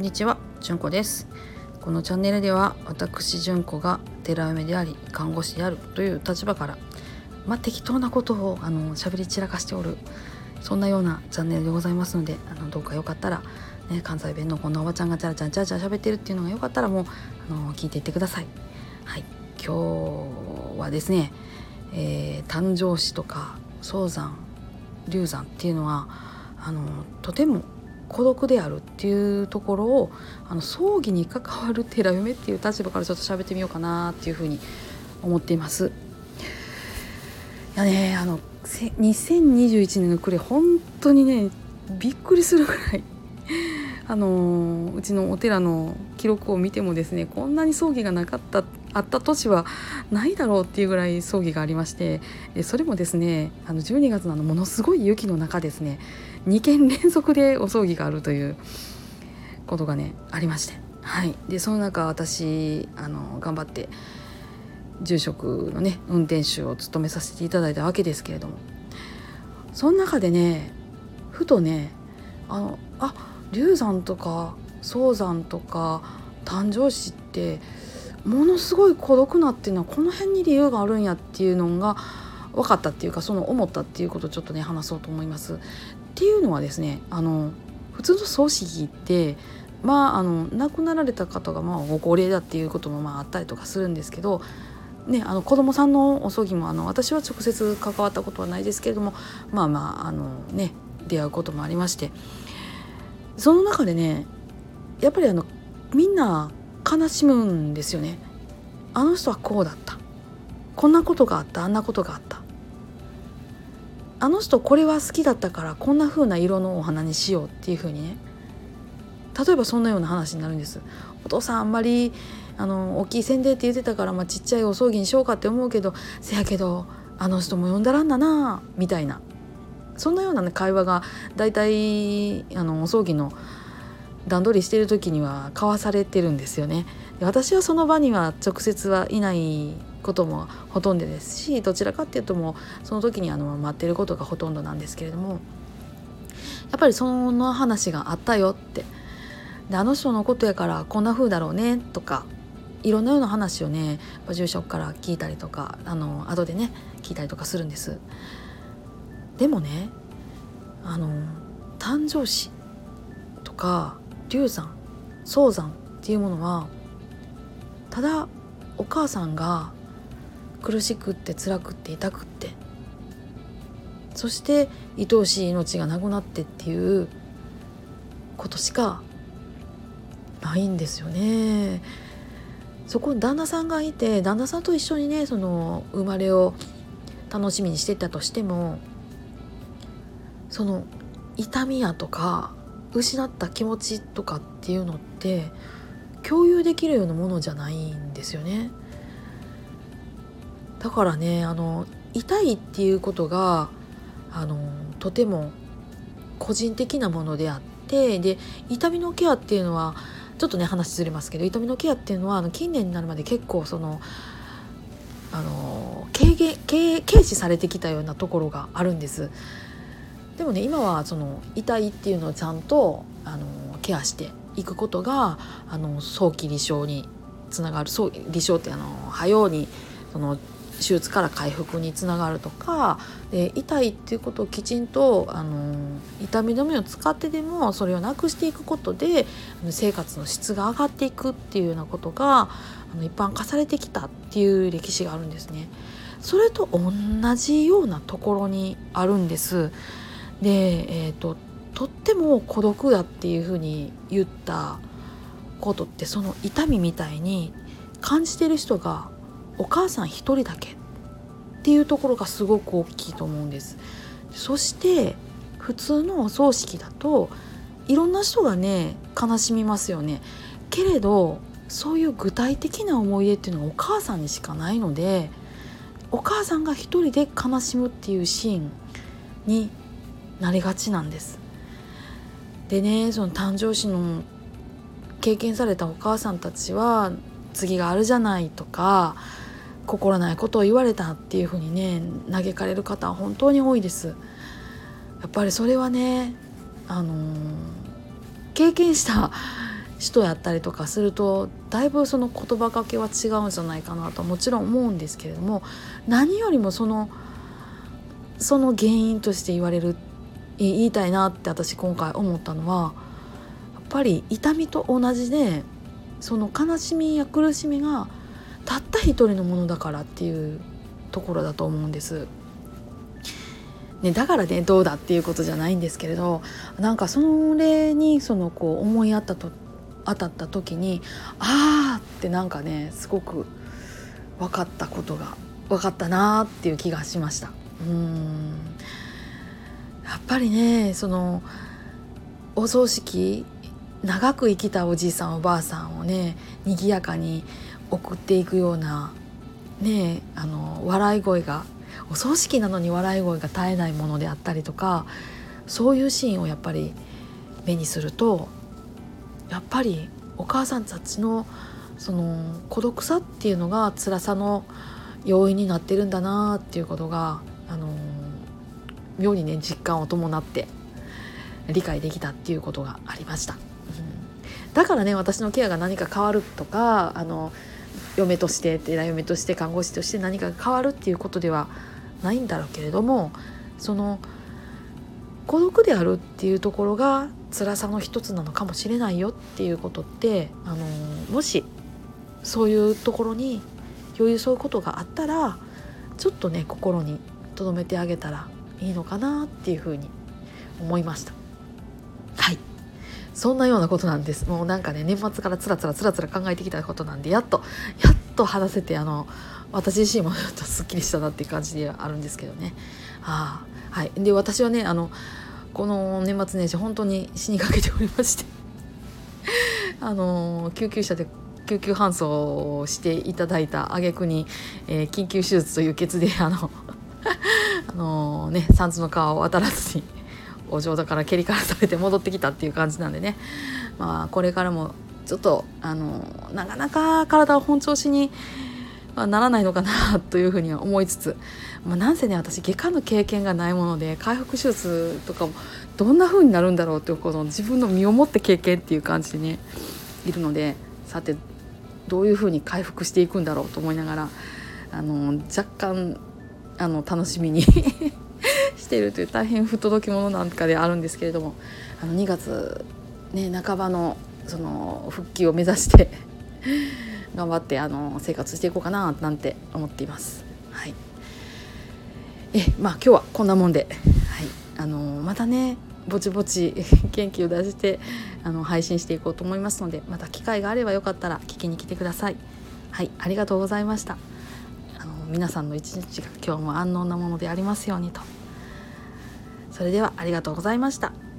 こんにちは、じゅんこですこのチャンネルでは私じゅんこが寺嫁であり看護師であるという立場からまあ、適当なことをあの喋り散らかしておるそんなようなチャンネルでございますのであのどうかよかったら、ね、関西弁のこんなおばちゃんがチャラチャラチャラチャラ喋ってるっていうのがよかったらもうあの聞いていってください。はい今日はですね、えー、誕生石とか早産流産っていうのはあのとても孤独であるっていうところをあの葬儀に関わる寺嫁っていう立場からちょっと喋ってみようかなっていうふうに思っています。いやねあの2021年の暮れ本当にねびっくりするぐらい あのうちのお寺の記録を見てもですねこんなに葬儀がなかったあった年はないだろうっていうぐらい葬儀がありましてそれもですねあの12月のあのものすごい雪の中ですね2件連続でお葬儀があるということがねありましてはいでその中私あの頑張って住職のね運転手を務めさせていただいたわけですけれどもその中でねふとねあのあ流産とか早産とか誕生石ってものすごい孤独なっていうのはこの辺に理由があるんやっていうのが分かったっていうかその思ったっていうことをちょっとね話そうと思います。っていうのはですねあの普通の葬式ってまああの亡くなられた方がまあご高齢だっていうこともまああったりとかするんですけどね、あの子供さんのお葬儀もあの私は直接関わったことはないですけれどもまあまああのね出会うこともありましてその中でねやっぱりあのみんな悲しむんですよね。あの人はこうだった。こんなことがあったあんなことがあった。あの人これは好きだったからこんな風な色のお花にしようっていう風にね。例えばそんなような話になるんです。お父さんあんまりあの大きい洗礼って言ってたから、まあ、ちっちゃいお葬儀にしようかって思うけどせやけどあの人も呼んだらんだなみたいな。そんなような、ね、会話が大体あのお葬儀の段取りしてる時には交わされてるんですよね。私はその場には直接はいないこともほとんどですしどちらかっていうともうその時にあの待ってることがほとんどなんですけれどもやっぱりその話があったよってであの人のことやからこんな風だろうねとかいろんなような話をね住職から聞いたりとかあの後でね聞いたりとかするんです。でもねあの誕生石とか流産早産っていうものはただお母さんが苦しくって辛くって痛くってそして愛おしい命がなくなってっていうことしかないんですよね。そこ旦那さんがいて旦那さんと一緒にねその生まれを楽しみにしてたとしてもその痛みやとか失った気持ちとかっていうのって共有できるようなものじゃないんですよね。だからねあの痛いっていうことがあのとても個人的なものであってで痛みのケアっていうのはちょっとね話ずれますけど痛みのケアっていうのはあの近年になるまで結構そのあの軽減軽軽視されてきたようなところがあるんです。でもね今はその痛いっていうのをちゃんとあのケアしていくことがあの早期離床につながる早離床ってあの早うにその手術から回復につながるとかで痛いっていうことをきちんとあの痛み止めを使ってでもそれをなくしていくことで生活の質が上がっていくっていうようなことがあの一般化されてきたっていう歴史があるんですね。それと同じようなところにあるんです。で、えーと、とっても孤独だっていうふうに言ったことってその痛みみたいに感じてる人がお母さん一人だけっていうところがすごく大きいと思うんです。そして普通のお葬式だといろんな人がね悲しみますよね。けれどそういう具体的な思い出っていうのはお母さんにしかないのでお母さんが一人で悲しむっていうシーンになりがちなんです。でねその誕生石の経験されたお母さんたちは次があるじゃないとか心ないことを言われたっていうふうにね嘆かれる方は本当に多いです。やっぱりそれはねあのー、経験した人やったりとかするとだいぶその言葉かけは違うんじゃないかなとはもちろん思うんですけれども何よりもそのその原因として言われる言いたいなって私今回思ったのはやっぱり痛みと同じでその悲しみや苦しみがたった一人のものだからっていうところだと思うんです。ね、だからねどうだっていうことじゃないんですけれどなんかそれにそのこう思い当ったと当たった時にああってなんかねすごく分かったことが分かったなっていう気がしました。うんやっぱりねそのお葬式長く生きたおじいさんおばあさんをね賑やかに送っていくようなねあの笑い声がお葬式なのに笑い声が絶えないものであったりとかそういうシーンをやっぱり目にするとやっぱりお母さんたちのその孤独さっていうのが辛さの要因になってるんだなっていうことが、あの妙にね実感を伴って理解できたっていうことがありました。うん、だからね私のケアが何か変わるとかあの嫁として寺嫁として看護師として何かが変わるっていうことではないんだろうけれどもその孤独であるっていうところが辛さの一つなのかもしれないよっていうことってあのもしそういうところに余裕そういうことがあったらちょっとね心に留めてあげたらいいのかなっていうふうに思いました。はい。そんなようなことなんです。もうなんかね年末からつらつらつらつら考えてきたことなんでやっとやっと話せてあの私自身もちょっとすっきりしたなっていう感じではあるんですけどね。あはい。で私はねあのこの年末年始本当に死にかけておりまして。あの救急車で救急搬送していただいた挙句に、えー、緊急手術というケツであの あのね三途の川を渡らずにお嬢だから蹴りからされて戻ってきたっていう感じなんでね。まあこれからもちょっとあのなかなか体を本調子にならないのかなというふうには思いつつ、まあ、なんせね私外科の経験がないもので回復手術とかもどんな風になるんだろうっていうこの自分の身をもって経験っていう感じでねいるのでさてどういう風に回復していくんだろうと思いながらあの若干あの楽しみにしているという大変不届き者なんかであるんですけれどもあの2月、ね、半ばのその復帰を目指して 頑張ってあの生活していこうかななんて思っています。はい、えまあ今日はこんなもんで、はい、あのまたねぼちぼち 元気を出してあの配信していこうと思いますのでまた機会があればよかったら聞きに来てください。はいありがとうございました。あの皆さんの一日が今日も安穏なものでありますようにと。それではありがとうございました。